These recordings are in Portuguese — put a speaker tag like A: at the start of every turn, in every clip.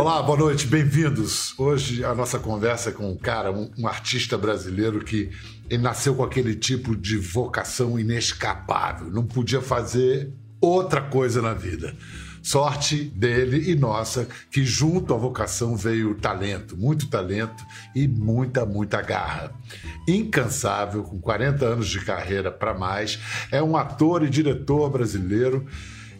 A: Olá, boa noite, bem-vindos. Hoje a nossa conversa é com um cara, um, um artista brasileiro que ele nasceu com aquele tipo de vocação inescapável, não podia fazer outra coisa na vida. Sorte dele e nossa, que junto à vocação veio talento, muito talento e muita, muita garra. Incansável, com 40 anos de carreira para mais, é um ator e diretor brasileiro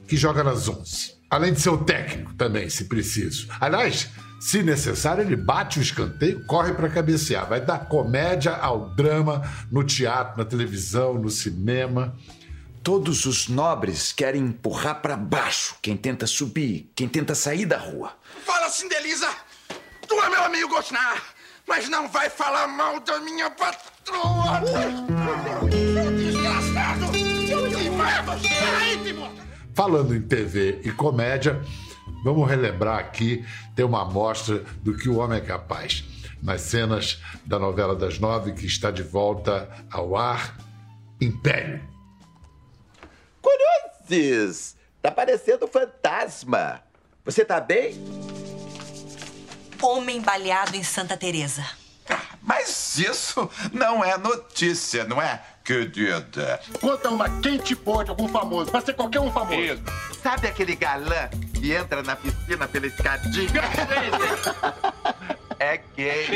A: que joga nas 11. Além de ser o técnico também, se preciso. Aliás, se necessário, ele bate o escanteio, corre para cabecear. Vai dar comédia ao drama no teatro, na televisão, no cinema.
B: Todos os nobres querem empurrar para baixo quem tenta subir, quem tenta sair da rua.
C: Fala, Cindelisa! Tu é meu amigo Gosnar, mas não vai falar mal da minha patroa!
A: Falando em TV e comédia, vamos relembrar aqui, ter uma amostra do que o homem é capaz. Nas cenas da novela das nove, que está de volta ao ar, Império.
D: Curiosis! Tá parecendo fantasma. Você tá bem?
E: Homem baleado em Santa Teresa.
C: Mas isso não é notícia, não é, querida?
F: Conta uma quente pode algum famoso. Pode ser qualquer um famoso.
D: Sabe aquele galã que entra na piscina pela escadinha? é gay.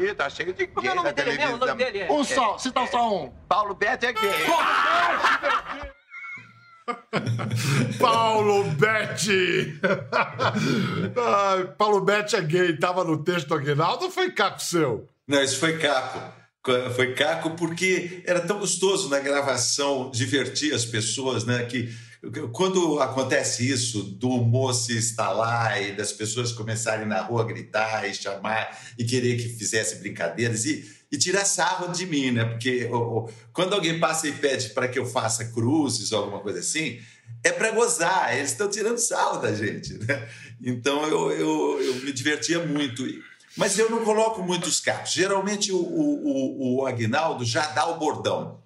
D: Ih, tá cheio de
G: Como
D: gay
G: é o nome
D: na
G: dele mesmo? O
D: televisão.
G: nome dele é...
F: Um só, cita só um.
D: Paulo Betti é gay.
A: Paulo Betti! Ai, Paulo Betti é gay, tava no texto Aguinaldo ou foi caco seu?
H: Não, isso foi caco. Foi caco porque era tão gostoso na gravação divertir as pessoas, né? Que quando acontece isso, do humor se instalar e das pessoas começarem na rua a gritar e chamar e querer que fizesse brincadeiras e, e tirar sarro de mim, né? Porque o- o- quando alguém passa e pede para que eu faça cruzes ou alguma coisa assim, é para gozar, eles estão tirando sarro da gente, né? Então eu, eu, eu me divertia muito. Mas eu não coloco muitos capos. Geralmente o, o, o, o Aguinaldo já dá o bordão.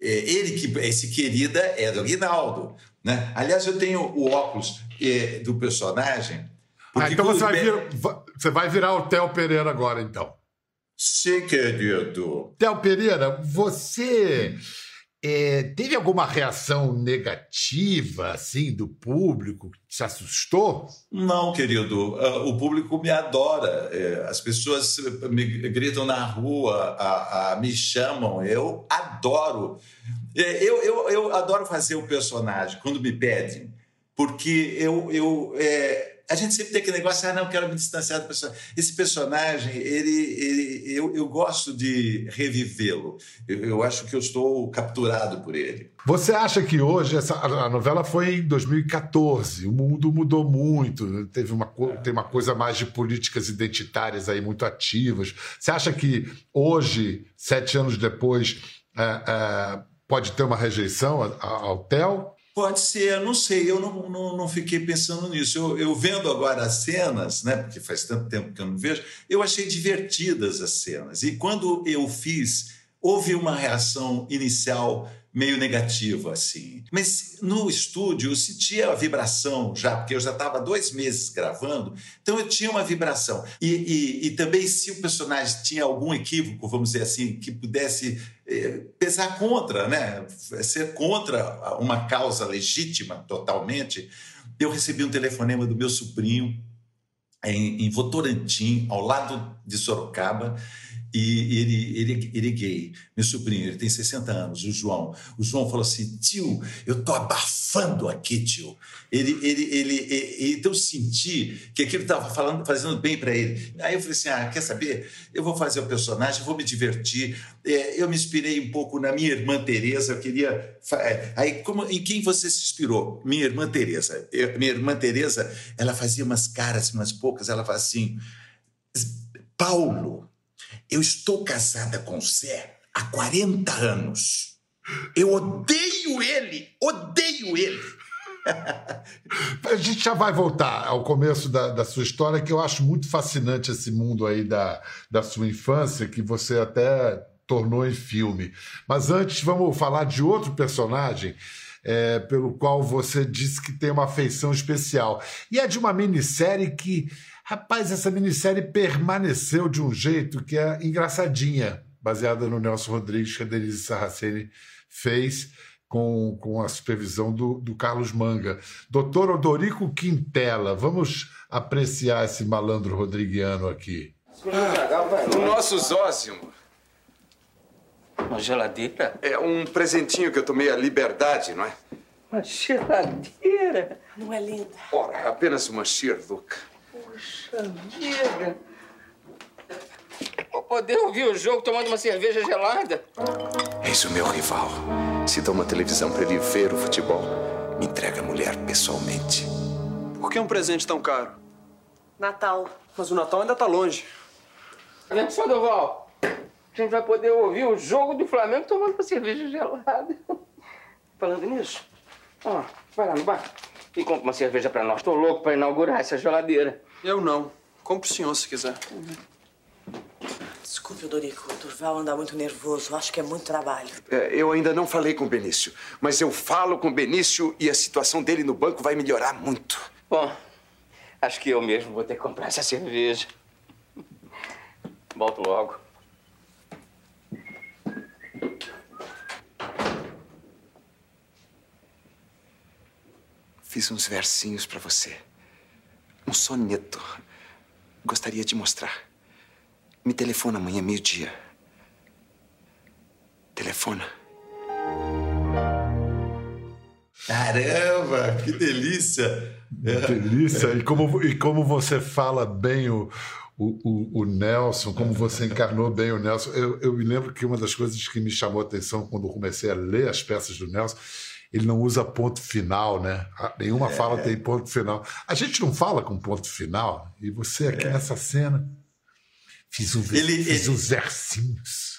H: É, ele que esse querida é do Aguinaldo, né? Aliás, eu tenho o óculos é, do personagem.
A: Ah, então você vai, vir- você vai virar o Theo Pereira agora, então.
H: Sim, querido.
A: Theo Pereira, você é, teve alguma reação negativa, assim, do público? que Te assustou?
H: Não, querido, ah, o público me adora. É, As pessoas me gritam na rua, a- a- me chamam, eu adoro. É, Eu, eu, eu adoro fazer o personagem quando me pedem, porque eu, eu, é, a gente sempre tem aquele negócio, ah, não, quero me distanciar do personagem. Esse personagem, ele, ele, eu, eu gosto de revivê-lo. Eu, eu acho que eu estou capturado por ele.
A: Você acha que hoje essa, a novela foi em 2014? O mundo mudou muito, teve uma, tem uma coisa mais de políticas identitárias aí muito ativas. Você acha que hoje, sete anos depois, é, é, pode ter uma rejeição ao Theo?
H: Pode ser, não sei, eu não, não, não fiquei pensando nisso. Eu, eu vendo agora as cenas, né, porque faz tanto tempo que eu não vejo, eu achei divertidas as cenas. E quando eu fiz, houve uma reação inicial meio negativa, assim. Mas no estúdio eu sentia a vibração já, porque eu já estava dois meses gravando, então eu tinha uma vibração. E, e, e também se o personagem tinha algum equívoco, vamos dizer assim, que pudesse eh, pesar contra, né? Ser contra uma causa legítima totalmente. Eu recebi um telefonema do meu sobrinho em, em Votorantim, ao lado de Sorocaba, e ele, ele, ele é gay, meu sobrinho, ele tem 60 anos, o João. O João falou assim: tio, eu tô abafando aqui, tio. Ele, ele, ele, ele então eu senti que aquilo estava falando, fazendo bem para ele. Aí eu falei assim: ah, quer saber? Eu vou fazer o personagem, vou me divertir. É, eu me inspirei um pouco na minha irmã Teresa. Eu queria. é, Aí, como, em quem você se inspirou? Minha irmã Teresa. Eu- minha irmã Teresa, ela fazia umas caras, umas poucas. Ela fala assim: Paulo, eu estou casada com o Zé há 40 anos. Eu odeio ele, odeio ele.
A: A gente já vai voltar ao começo da, da sua história, que eu acho muito fascinante esse mundo aí da, da sua infância, que você até tornou em filme. Mas antes, vamos falar de outro personagem é, pelo qual você disse que tem uma afeição especial. E é de uma minissérie que, rapaz, essa minissérie permaneceu de um jeito que é engraçadinha, baseada no Nelson Rodrigues, que a Denise Sarraceni fez com, com a supervisão do, do Carlos Manga. Doutor Odorico Quintela, vamos apreciar esse malandro rodriguiano aqui.
G: O nosso Zózimo.
I: Uma geladeira?
G: É um presentinho que eu tomei a liberdade, não é?
I: Uma geladeira?
E: Não é linda?
G: Ora, apenas uma Sherlock.
I: Puxa vida. Vou poder ouvir o jogo tomando uma cerveja gelada?
G: Eis o meu rival. Se dá uma televisão para ele ver o futebol, me entrega a mulher pessoalmente.
J: Por que um presente tão caro?
E: Natal.
J: Mas o Natal ainda tá longe.
I: Vem só, Doval. A gente vai poder ouvir o jogo do Flamengo tomando uma cerveja gelada. Falando nisso, ó, vai lá no bar e compra uma cerveja pra nós. Tô louco pra inaugurar essa geladeira.
J: Eu não. Compre o senhor se quiser.
E: Desculpe, Dorico. O Durval anda muito nervoso. Acho que é muito trabalho.
G: É, eu ainda não falei com o Benício, mas eu falo com o Benício e a situação dele no banco vai melhorar muito.
I: Bom, acho que eu mesmo vou ter que comprar essa cerveja. Volto logo.
G: Fiz uns versinhos pra você. Um soneto. Gostaria de mostrar. Me telefona amanhã, meio-dia. Telefona.
H: Caramba, que delícia! É.
A: Delícia. E como, e como você fala bem o, o, o, o Nelson, como você encarnou bem o Nelson. Eu, eu me lembro que uma das coisas que me chamou a atenção quando comecei a ler as peças do Nelson, ele não usa ponto final, né? Nenhuma
H: É.
A: fala tem ponto final. A gente não fala com ponto final. E você aqui nessa cena, fiz, um,
H: Ele-
A: fiz
H: ele-
A: uns versinhos.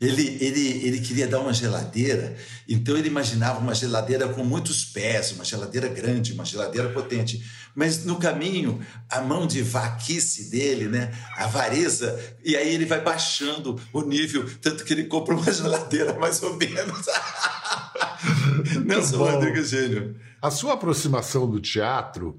H: Ele, ele, ele queria dar uma geladeira, então ele imaginava uma geladeira com muitos pés, uma geladeira grande, uma geladeira potente. Mas no caminho, a mão de vaquice dele, né, a avareza, e aí ele vai baixando o nível, tanto que ele compra uma geladeira mais ou menos. Nelson. Rodrigues Gênio.
A: A sua aproximação do teatro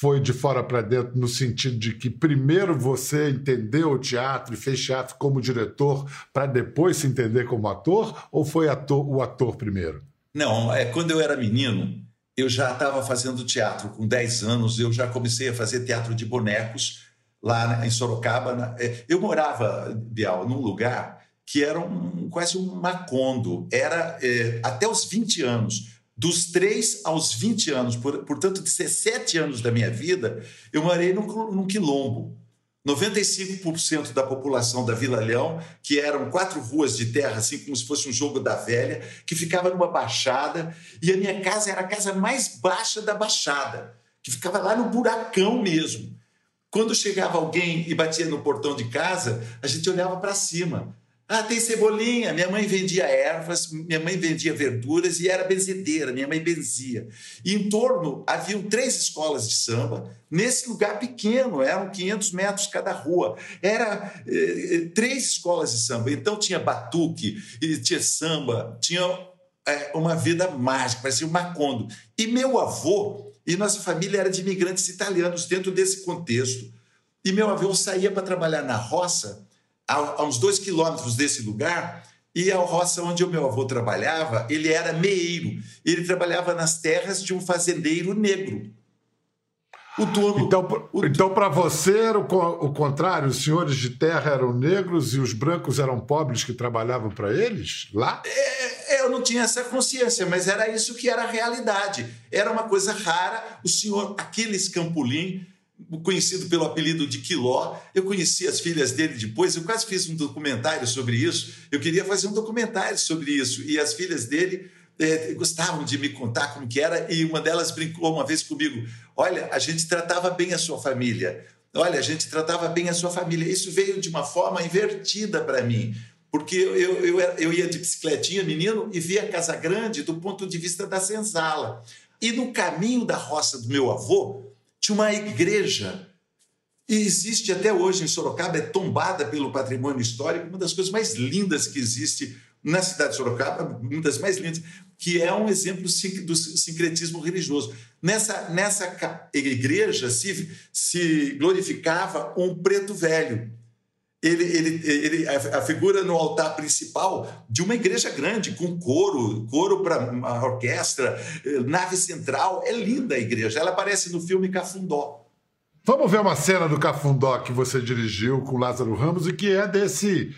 A: foi de fora para dentro no sentido de que primeiro você entendeu o teatro e fez teatro como diretor para depois se entender como ator ou foi ator- o ator primeiro?
H: Não, é, quando eu era menino, eu já estava fazendo teatro. Com 10 anos, eu já comecei a fazer teatro de bonecos lá em Sorocaba. é, Eu morava, Bial, num lugar que era um- quase um macondo. Era é, até os 20 anos. Dos 3 aos 20 anos, por- portanto, 17 anos da minha vida, eu morei num quilombo. 95% da população da Vila Leão, que eram quatro ruas de terra, assim como se fosse um jogo da velha, que ficava numa baixada, e a minha casa era a casa mais baixa da baixada, que ficava lá no buracão mesmo. Quando chegava alguém e batia no portão de casa, a gente olhava para cima. Ah, tem cebolinha. Minha mãe vendia ervas, minha mãe vendia verduras e era benzedeira, minha mãe benzia. E em torno haviam três escolas de samba, nesse lugar pequeno, eram 500 metros cada rua. Era eh, eh, três escolas de samba. Então tinha batuque, tinha samba, tinha eh, uma vida mágica, parecia um macondo. E meu avô, e nossa família era de imigrantes italianos dentro desse contexto. E meu avô saía para trabalhar na roça, a, uns dois quilômetros desse lugar, e a roça onde o meu avô trabalhava, ele era meeiro. Ele trabalhava nas terras de um fazendeiro negro. O dono.
A: Então, então para você era o, o contrário, os senhores de terra eram negros e os brancos eram pobres que trabalhavam para eles lá?
H: É, eu não tinha essa consciência, mas era isso que era a realidade. Era uma coisa rara. O senhor Aquiles Campolim, conhecido pelo apelido de Quiló, eu conheci as filhas dele depois, eu quase fiz um documentário sobre isso. Eu queria fazer um documentário sobre isso. E as filhas dele eh, gostavam de me contar como que era, e uma delas brincou uma vez comigo: olha, a gente tratava bem a sua família. Olha, a gente tratava bem a sua família. Isso veio de uma forma invertida para mim. Porque eu, eu, eu ia de bicicletinha, menino, e via Casa Grande do ponto de vista da senzala. E no caminho da roça do meu avô, tinha uma igreja. E existe até hoje em Sorocaba, é tombada pelo patrimônio histórico, uma das coisas mais lindas que existe na cidade de Sorocaba, uma das mais lindas, que é um exemplo do sincretismo religioso. Nessa, nessa igreja se, se glorificava um preto velho. Ele, ele, ele, a figura no altar principal de uma igreja grande, com coro, coro para uma orquestra, nave central. É linda a igreja. Ela aparece no filme Cafundó.
A: Vamos ver uma cena do Cafundó que você dirigiu com Lázaro Ramos e que é desse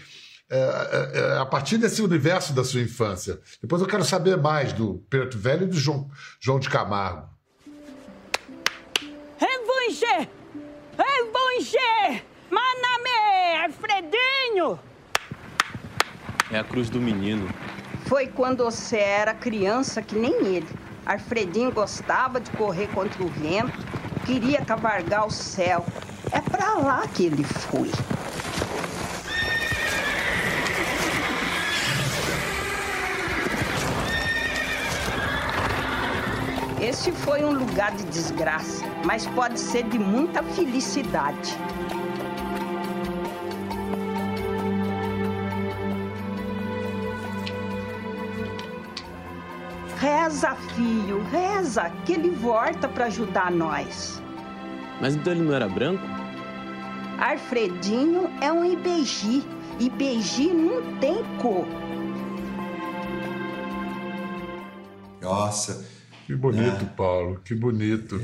A: é, é, é, a partir desse universo da sua infância. Depois eu quero saber mais do Preto Velho e do João, João de Camargo.
K: Revanche! Revanche! Maname! Alfredinho!
L: É a cruz do menino.
K: Foi quando você era criança que nem ele. Alfredinho gostava de correr contra o vento, queria cavargar o céu. É para lá que ele foi. Esse foi um lugar de desgraça, mas pode ser de muita felicidade. Reza, filho, reza, que ele volta para ajudar nós.
L: Mas então ele não era branco?
K: Alfredinho é um Ibeji. Ibeji não tem cor.
H: Nossa,
A: que bonito, é. Paulo, que bonito.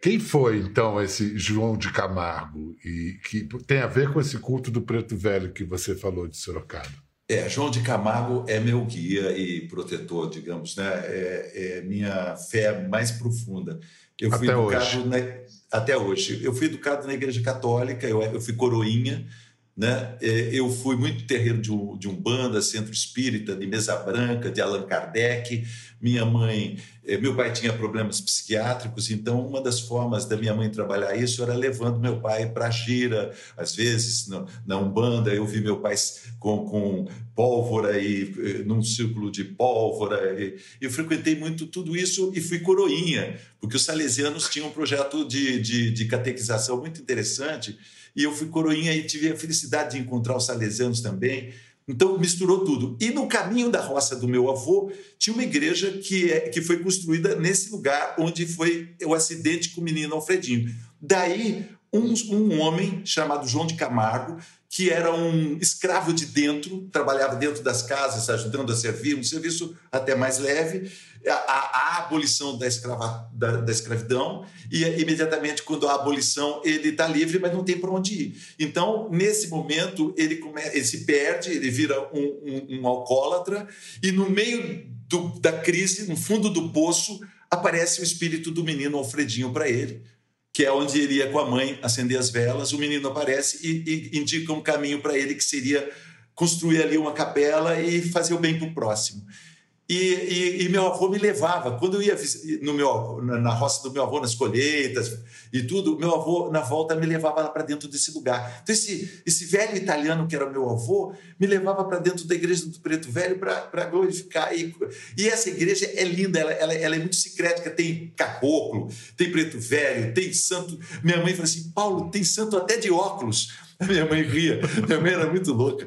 A: Quem foi, então, esse João de Camargo? E que tem a ver com esse culto do preto velho que você falou de Sorocaba?
H: É, João de Camargo é meu guia e protetor, digamos, né? É, é minha fé mais profunda. Eu fui até educado hoje. Na, até hoje. Eu fui educado na Igreja Católica, eu, eu fui coroinha, né? É, eu fui muito terreiro de, um, de Umbanda, Centro Espírita, de Mesa Branca, de Allan Kardec. Minha mãe, é, meu pai tinha problemas psiquiátricos, então uma das formas da minha mãe trabalhar isso era levando meu pai para a gira. Às vezes, no, na Umbanda, eu vi meu pai com, com pólvora e eh, num círculo de pólvora. E, eu frequentei muito tudo isso e fui coroinha, porque os salesianos tinham um projeto de, de, de catequização muito interessante e eu fui coroinha e tive a felicidade de encontrar os salesianos também. Então misturou tudo. E no caminho da roça do meu avô tinha uma igreja que, é, que foi construída nesse lugar onde foi o acidente com o menino Alfredinho. Daí um, um homem chamado João de Camargo que era um escravo de dentro, trabalhava dentro das casas, ajudando a servir, um serviço até mais leve, a, a, abolição da, escrava, da, da, escravidão, e imediatamente, quando a abolição, ele está livre, mas não tem para onde ir. Então, nesse momento, ele, come, ele se perde, ele vira um, um, um alcoólatra, e no meio do, da crise, no fundo do poço, aparece o espírito do menino Alfredinho para ele que é onde ele ia com a mãe acender as velas. O menino aparece e, e indica um caminho para ele que seria construir ali uma capela e fazer o bem para o próximo. E, e, e, meu avô me levava. Quando eu ia no meu, na roça do meu avô, nas colheitas e tudo, meu avô, na volta, me levava lá para dentro desse lugar. Então, esse, esse velho italiano que era meu avô, me levava para dentro da igreja do Preto Velho para glorificar. E, e, essa igreja é linda, ela, ela, ela, é muito secreta. Tem caboclo, tem preto velho, tem santo. Minha mãe falou assim: Paulo, tem santo até de óculos. Minha mãe ria, minha mãe era muito louca.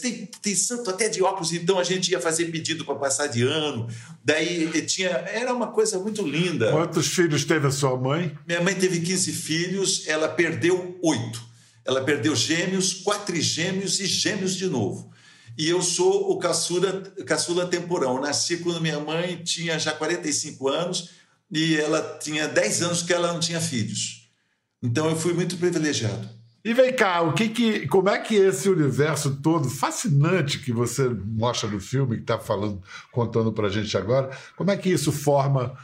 H: Tem, tem santo até de óculos, então a gente ia fazer pedido para passar de ano. Daí tinha. Era uma coisa muito linda.
A: Quantos filhos teve a sua mãe?
H: Minha mãe teve 15 filhos, ela perdeu oito. Ela perdeu gêmeos, quatro gêmeos e gêmeos de novo. E eu sou o caçula, caçula temporão. Nasci quando minha mãe tinha já 45 anos e ela tinha 10 anos que ela não tinha filhos. Então eu fui muito privilegiado.
A: E vem cá, o que que, como é que esse universo todo fascinante que você mostra no filme, que está falando, contando para a gente agora, como é que isso forma,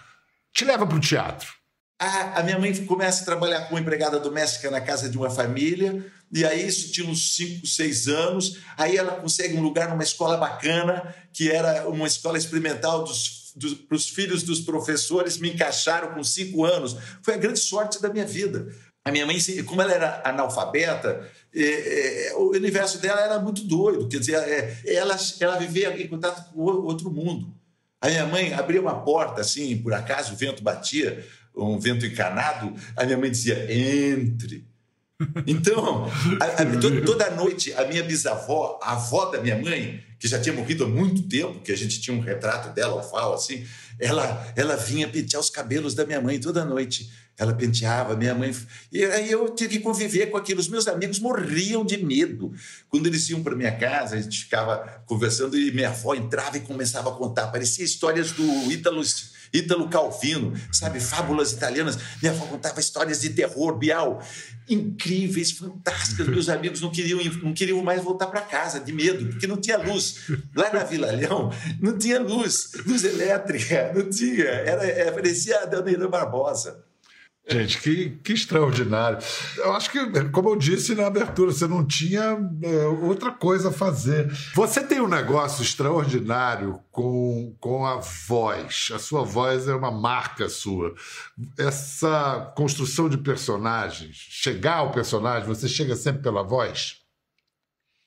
A: te leva para o teatro?
H: A, a, minha mãe começa a trabalhar como empregada doméstica na casa de uma família, e aí isso tinha uns 5, 6 anos. Aí ela consegue um lugar numa escola bacana, que era uma escola experimental dos, dos, para os filhos dos professores, me encaixaram com 5 anos. Foi a grande sorte da minha vida a minha mãe, como ela era analfabeta, é, é, o universo dela era muito doido. Quer dizer, é, ela, ela vivia em contato com outro mundo. A minha mãe abria uma porta, assim, por acaso o vento batia, um vento encanado, a minha mãe dizia, entre. Então, a, a, to, toda noite, a minha bisavó, a avó da minha mãe, que já tinha morrido há muito tempo, que a gente tinha um retrato dela, ao fal, assim, ela, ela vinha pentear os cabelos da minha mãe toda noite. Ela penteava, minha mãe. E aí eu tive que conviver com aquilo. Os meus amigos morriam de medo. Quando eles iam para minha casa, a gente ficava conversando e minha avó entrava e começava a contar. Parecia histórias do Ítalo, Ítalo Calvino, sabe? Fábulas italianas. Minha avó contava histórias de terror, Bial. Incríveis, fantásticas. Meus amigos não queriam, não queriam mais voltar para casa, de medo, porque não tinha luz. Lá na Vila Leão, não tinha luz, luz elétrica, não tinha. Era, é, parecia a Dona Barbosa.
A: Gente, que, que extraordinário. Eu acho que, como eu disse na abertura, você não tinha é, outra coisa a fazer. Você tem um negócio extraordinário com, com a voz. A sua voz é uma marca sua. Essa construção de personagens, chegar ao personagem, você chega sempre pela voz?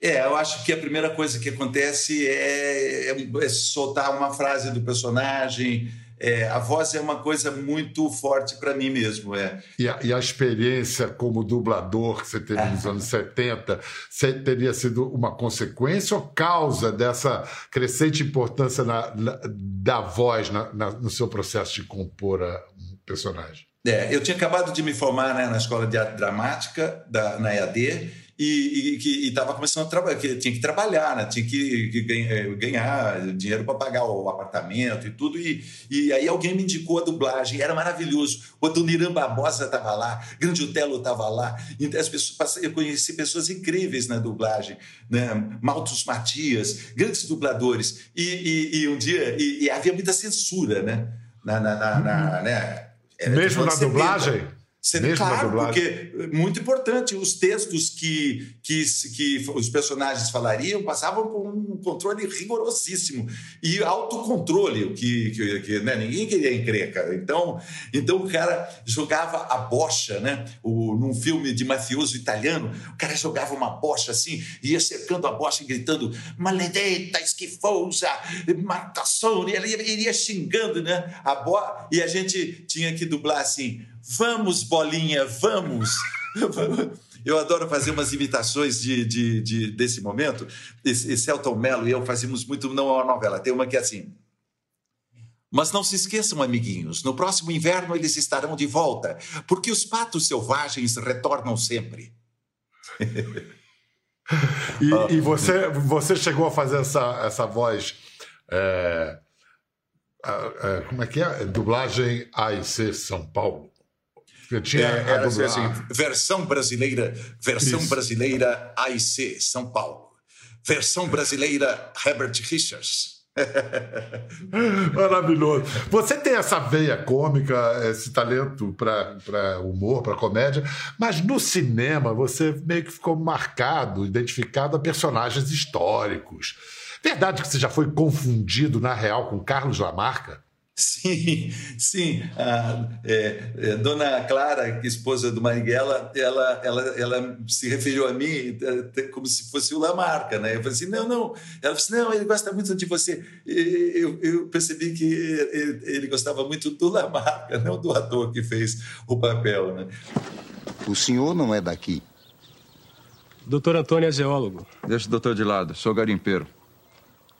H: É, eu acho que a primeira coisa que acontece é, é, é soltar uma frase do personagem é, a voz é uma coisa muito forte para mim mesmo. É.
A: E a, e, a, experiência como dublador que você teve é. nos anos 70, você teria sido uma consequência ou causa dessa crescente importância na, na, da voz na, no seu processo de compor um personagem?
H: É, eu tinha acabado de me formar né, na escola de arte dramática, da, na EAD, e estava começando a trabalhar, tinha que trabalhar, né? tinha que, que ganhar, ganhar dinheiro para pagar o apartamento e tudo. E, e aí alguém me indicou a dublagem, era maravilhoso. O Adoniran Barbosa estava lá, Grande Otelo estava lá. Então, as pessoas, eu conheci pessoas incríveis na dublagem, né? Maltos Matias, grandes dubladores. E, e, e um dia, e, havia muita censura, né? Na, na, na, na né?
A: Mesmo na dublagem?
H: Mesmo claro, porque muito importante, os textos que, que, que os personagens falariam passavam por um controle rigorosíssimo e autocontrole, o que, que, que né, ninguém queria encrenca. Então, então o cara jogava a bocha, né? O, num filme de mafioso italiano, o cara jogava uma bocha assim, ia cercando a bocha e gritando maledetta, esquifosa, marcação, e ele iria xingando, né? A bo... E a gente tinha que dublar assim Vamos, bolinha, vamos! Eu adoro fazer umas imitações de, de, de desse momento. Esse, Celton Mello e eu fazíamos muito, não é uma novela, tem uma que é assim. Mas não se esqueçam, amiguinhos, no próximo inverno eles estarão de volta, porque os patos selvagens retornam sempre.
A: e, e você, você chegou a fazer essa, essa voz. É, é, como é que é? Dublagem AIC São Paulo.
H: Tinha é, era assim, versão brasileira, versão Isso. brasileira AIC, São Paulo. Versão brasileira Herbert Richards.
A: Maravilhoso. Você tem essa veia cômica, esse talento para humor, para comédia, mas no cinema você meio que ficou marcado, identificado a personagens históricos. Verdade que você já foi confundido, na real, com Carlos Lamarca?
H: Sim, sim. A, é, é, Dona Clara, esposa do Marighella, ela, ela, ela se referiu a mim é, como se fosse o Lamarca, né? Eu falei assim, não, não. Ela disse, não, ele gosta muito de você. E eu, eu percebi que ele, ele, gostava muito do Lamarca, não do ator que fez o papel, né?
M: O senhor não é daqui?
L: Doutor Antônio é geólogo.
N: Deixa o doutor de lado, sou garimpeiro.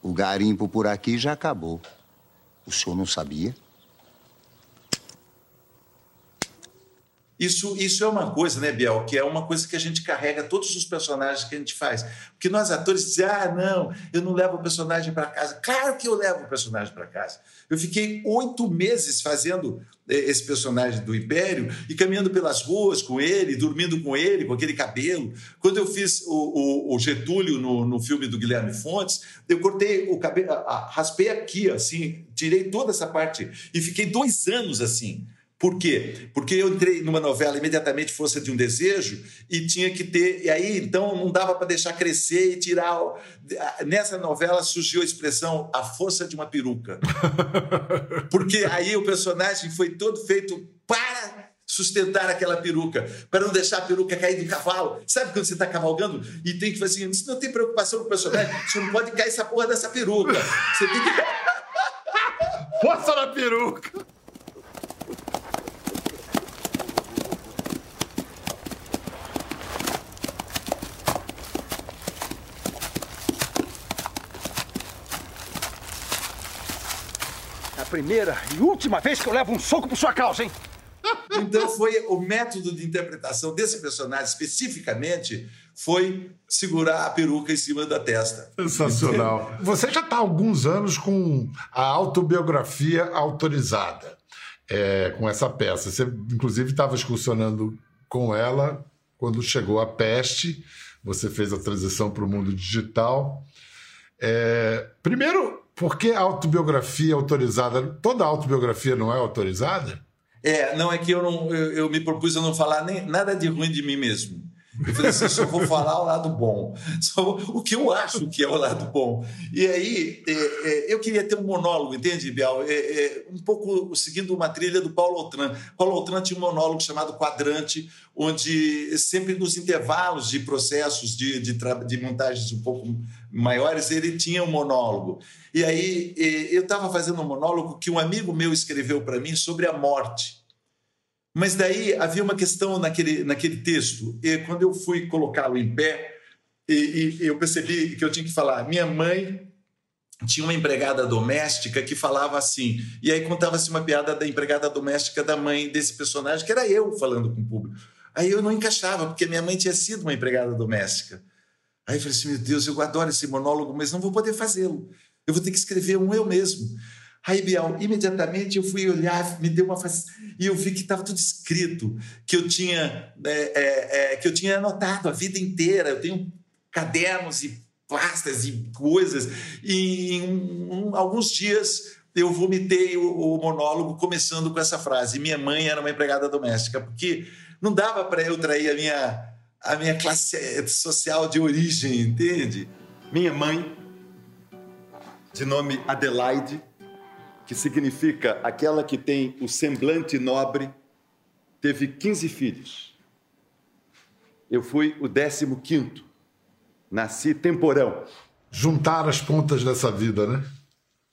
M: O garimpo por aqui já acabou. O senhor não sabia?
H: Isso, isso é uma coisa, né, Biel, que é uma coisa que a gente carrega todos os personagens que a gente faz. Porque nós atores dizem, ah, não, eu não levo o personagem para casa. Claro que eu levo o personagem para casa. Eu fiquei oito meses fazendo eh, esse personagem do Império e caminhando pelas ruas com ele, dormindo com ele, com aquele cabelo. Quando eu fiz o, o, o Getúlio no, no filme do Guilherme Fontes, eu cortei o cabelo, raspei aqui, assim, tirei toda essa parte e fiquei dois anos assim. Por quê? Porque eu entrei numa novela imediatamente Força de um Desejo e tinha que ter. E aí, então, não dava para deixar crescer e tirar. Nessa novela surgiu a expressão a força de uma peruca. Porque aí o personagem foi todo feito para sustentar aquela peruca, para não deixar a peruca cair do cavalo. Sabe quando você está cavalgando e tem que fazer assim, não tem preocupação com o personagem, você não pode cair essa porra dessa peruca. Você tem que.
A: Força na peruca!
O: Primeira e última vez que eu levo um soco por sua causa, hein?
H: Então foi o método de interpretação desse personagem especificamente foi segurar a peruca em cima da testa.
A: Sensacional. Você já está há alguns anos com a autobiografia autorizada, é, com essa peça. Você, inclusive, estava excursionando com ela quando chegou a peste. Você fez a transição para o mundo digital. É, primeiro, por que autobiografia autorizada? Toda autobiografia não é autorizada?
H: É, não é que eu não eu, eu me propus a não falar nem nada de ruim de mim mesmo. Eu falei assim, só vou falar o lado bom, só o que eu acho que é o lado bom. E aí, é, é, eu queria ter um monólogo, entende, Bial? É, é, um pouco seguindo uma trilha do Paulo Altran. Paulo Altran tinha um monólogo chamado Quadrante, onde sempre nos intervalos de processos de, de, de montagens um pouco maiores, ele tinha um monólogo. E aí, é, eu estava fazendo um monólogo que um amigo meu escreveu para mim sobre a morte. Mas daí havia uma questão naquele, naquele texto, e quando eu fui colocá-lo em pé, e, e, eu percebi que eu tinha que falar: minha mãe tinha uma empregada doméstica que falava assim, e aí contava-se uma piada da empregada doméstica da mãe desse personagem, que era eu falando com o público. Aí eu não encaixava, porque minha mãe tinha sido uma empregada doméstica. Aí eu falei assim: meu Deus, eu adoro esse monólogo, mas não vou poder fazê-lo. Eu vou ter que escrever um eu mesmo. Aí, Bial, imediatamente eu fui olhar, me deu uma e eu vi que estava tudo escrito, que eu tinha é, é, é, que eu tinha anotado a vida inteira. Eu tenho cadernos e pastas e coisas. E em um, um, alguns dias eu vomitei o, o, monólogo começando com essa frase: minha mãe era uma empregada doméstica, porque não dava para eu trair a minha a minha classe social de origem, entende?
P: Minha mãe, de nome Adelaide que significa aquela que tem o semblante nobre, teve 15 filhos. Eu fui o 15 quinto. Nasci temporão.
A: Juntar as pontas dessa vida, né?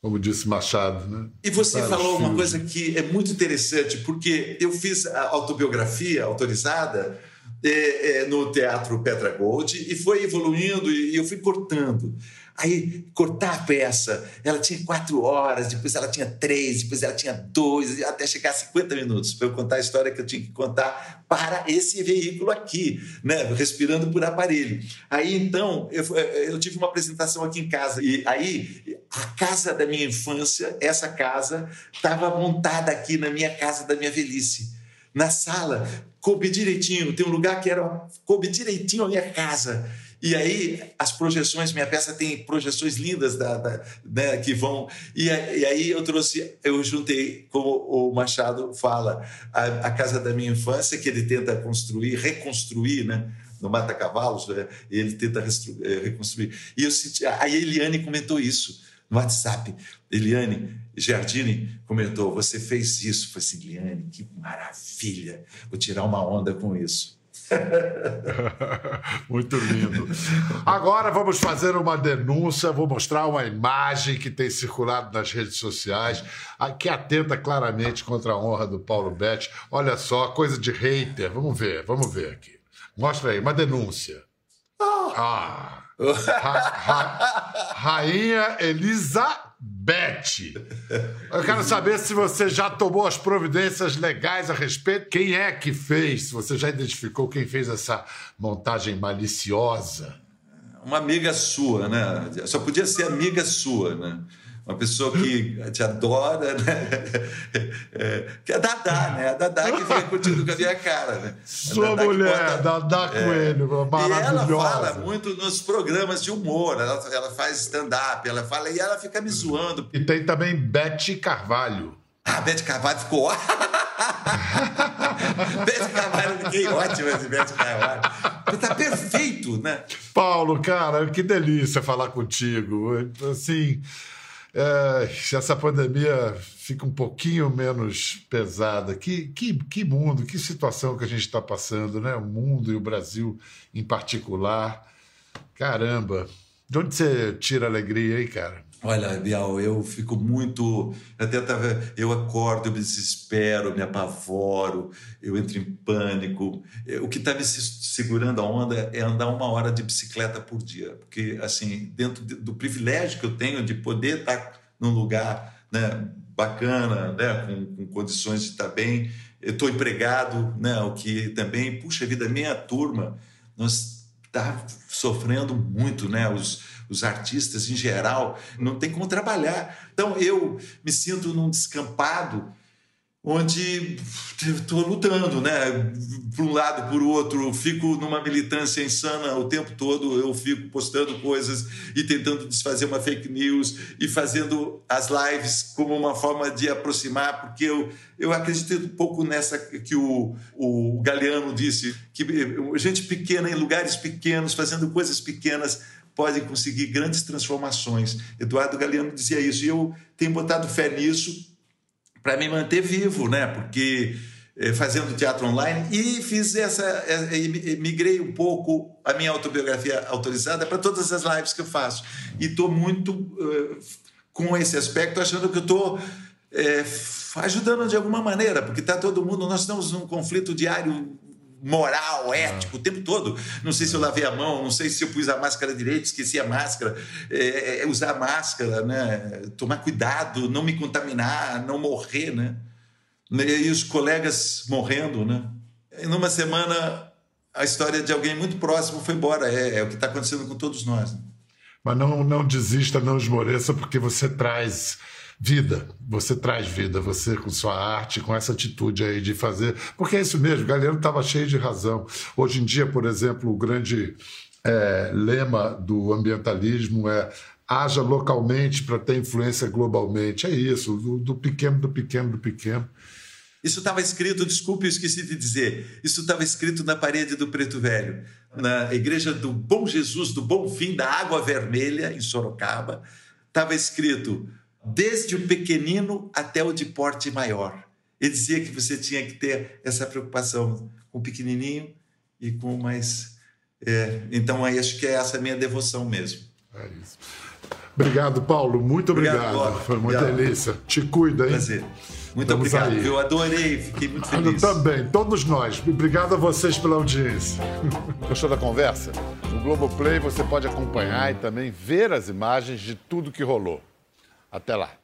A: Como disse Machado, né?
H: E você Juntar falou uma coisa que é muito interessante, porque eu fiz a autobiografia autorizada é, é, no Teatro Petra Gold e foi evoluindo e eu fui cortando. Aí, cortar a peça, ela tinha quatro horas, depois ela tinha três, depois ela tinha dois, até chegar a 50 minutos para eu contar a história que eu tinha que contar para esse veículo aqui, né? respirando por aparelho. Aí, então, eu, eu tive uma apresentação aqui em casa, e aí, a casa da minha infância, essa casa, estava montada aqui na minha casa da minha velhice. Na sala, coube direitinho, tem um lugar que era coube direitinho a minha casa. E aí, as projeções, minha peça tem projeções lindas da, da né, que vão. E, e, aí eu trouxe, eu juntei, como o Machado fala, a, a, casa da minha infância, que ele tenta construir, reconstruir, né? No Mata Cavalos, né, ele tenta eh, reconstruir. E eu senti. A Eliane comentou isso no WhatsApp. Eliane Giardini comentou: Você fez isso. Eu falei assim, Eliane, que maravilha. Vou tirar uma onda com isso.
A: Muito lindo. Agora vamos fazer uma denúncia, vou mostrar uma imagem que tem circulado nas redes sociais, que atenta claramente contra a honra do Paulo Betti. Olha só, coisa de hater. Vamos ver, vamos ver aqui. Mostra aí, uma denúncia. Ah! Ra, ra, Rainha Elisa Beth. Eu quero saber se você já tomou as providências legais a respeito. Quem é que fez? Se você já identificou quem fez essa montagem maliciosa?
H: Uma amiga sua, né? Só podia ser amiga sua, né? Uma pessoa que te adora, né? É, que é a Dadá, né? A Dadá que fica curtindo com a minha cara, né?
A: Sua Dadá mulher, bota, Dadá Coelho, é, maravilhosa.
H: E ela fala muito nos programas de humor, ela, ela faz stand-up, ela fala e ela fica me zoando.
A: E tem também Bete Carvalho.
H: Ah, Bete Carvalho ficou Bete Carvalho, fiquei ótimo esse Bete Carvalho. Tá perfeito, né?
A: Paulo, cara, que delícia falar contigo. Assim, é, se essa pandemia fica um pouquinho menos pesada, que, que, que mundo, que situação que a gente está passando, né? O mundo e o Brasil em particular. Caramba, de onde você tira alegria aí, cara?
H: Olha, Bial, eu fico muito. Até eu acordo, eu me desespero, me apavoro, eu entro em pânico. O que está me segurando a onda é andar uma hora de bicicleta por dia, porque, assim, dentro do privilégio que eu tenho de poder estar num lugar né, bacana, né? com, com condições de estar bem. Eu estou empregado, né? o que também, puxa vida, minha turma, nós está sofrendo muito, né? Os, os artistas em geral não tem como trabalhar. Então eu me sinto num descampado onde estou lutando, né? Por um lado, por outro, fico numa militância insana o tempo todo. Eu fico postando coisas e tentando desfazer uma fake news e fazendo as lives como uma forma de aproximar, porque eu, eu acredito um pouco nessa que o, o Galeano disse, que gente pequena em lugares pequenos, fazendo coisas pequenas, podem conseguir grandes transformações. Eduardo Galeano dizia isso e eu tenho botado fé nisso para me manter vivo, né? Porque eh, fazendo teatro online e fiz essa, eh, migrei um pouco a minha autobiografia autorizada para todas as lives que eu faço e estou muito com esse aspecto achando que eu estou é, ajudando de alguma maneira porque está todo mundo nós estamos num conflito diário moral, ético, o tempo todo. Não sei se eu lavei a mão, não sei se eu pus a máscara direito, esqueci a máscara. É, é, usar máscara, né? tomar cuidado, não me contaminar, não morrer. Né? E os colegas morrendo. Né? E numa semana, a história de alguém muito próximo foi embora. É, é o que está acontecendo com todos nós. Né?
A: Mas não, não desista, não esmoreça, porque você traz vida. Você traz vida, você com sua arte, com essa atitude aí de fazer. Porque é isso mesmo, o Galeno estava cheio de razão. Hoje em dia, por exemplo, o grande é, lema do ambientalismo é haja localmente para ter influência globalmente. É isso, do, do pequeno, do pequeno, do pequeno.
H: Isso estava escrito, desculpe, eu esqueci de dizer. Isso estava escrito na parede do Preto Velho, na igreja do Bom Jesus, do Bom Fim, da Água Vermelha, em Sorocaba. Estava escrito: desde o pequenino até o de porte maior. Ele dizia que você tinha que ter essa preocupação com o pequenininho e com o mais. É, então, aí acho que é essa minha devoção mesmo.
A: É isso. Obrigado, Paulo. Muito obrigado. obrigado Foi uma obrigado. delícia. Te cuida, hein?
H: Prazer. Muito Estamos obrigado. Aí. Eu adorei, fiquei muito feliz.
A: Eu também, todos nós. Obrigado a vocês pela audiência. Gostou da conversa? No Globoplay você pode acompanhar e também ver as imagens de tudo que rolou. Até lá.